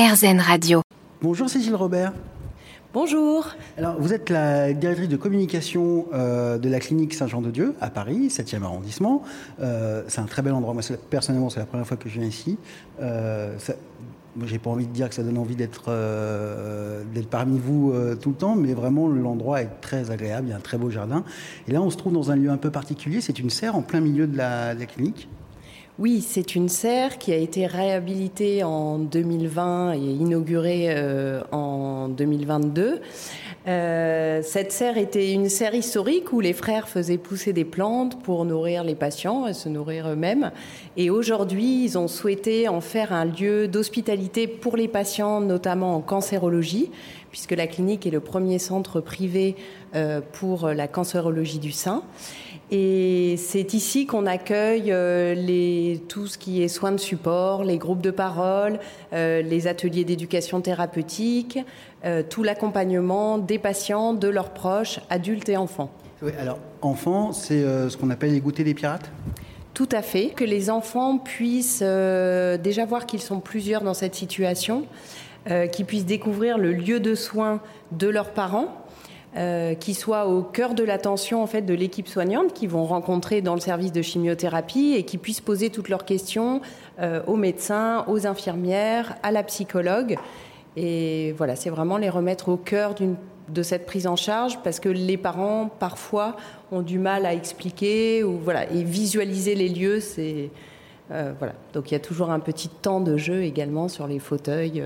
RZN Radio. Bonjour Cécile Robert. Bonjour. Alors, vous êtes la directrice de communication euh, de la clinique Saint-Jean-de-Dieu à Paris, 7e arrondissement. Euh, c'est un très bel endroit. Moi, personnellement, c'est la première fois que je viens ici. Euh, j'ai pas envie de dire que ça donne envie d'être euh, parmi vous euh, tout le temps, mais vraiment l'endroit est très agréable. Il y a un très beau jardin. Et là, on se trouve dans un lieu un peu particulier. C'est une serre en plein milieu de la clinique. Oui, c'est une serre qui a été réhabilitée en 2020 et inaugurée euh, en 2022. Euh, cette serre était une serre historique où les frères faisaient pousser des plantes pour nourrir les patients et se nourrir eux-mêmes. Et aujourd'hui, ils ont souhaité en faire un lieu d'hospitalité pour les patients, notamment en cancérologie, puisque la clinique est le premier centre privé euh, pour la cancérologie du sein. Et c'est ici qu'on accueille euh, tout ce qui est soins de support, les groupes de parole, les ateliers d'éducation thérapeutique, tout l'accompagnement des patients, de leurs proches, adultes et enfants. Oui, alors enfants, c'est ce qu'on appelle les goûters des pirates? Tout à fait, que les enfants puissent déjà voir qu'ils sont plusieurs dans cette situation, qu'ils puissent découvrir le lieu de soins de leurs parents, euh, qui soient au cœur de l'attention en fait de l'équipe soignante qu'ils vont rencontrer dans le service de chimiothérapie et qui puissent poser toutes leurs questions euh, aux médecins, aux infirmières, à la psychologue. Et voilà, c'est vraiment les remettre au cœur de cette prise en charge parce que les parents parfois ont du mal à expliquer ou voilà et visualiser les lieux c'est euh, voilà donc il y a toujours un petit temps de jeu également sur les fauteuils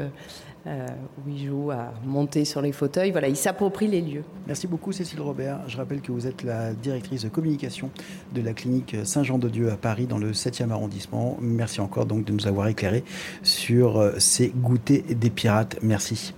euh, où il joue à monter sur les fauteuils. Voilà, il s'approprie les lieux. Merci beaucoup Cécile Robert. Je rappelle que vous êtes la directrice de communication de la clinique Saint-Jean-de-Dieu à Paris dans le 7e arrondissement. Merci encore donc de nous avoir éclairé sur euh, ces goûters des pirates. Merci.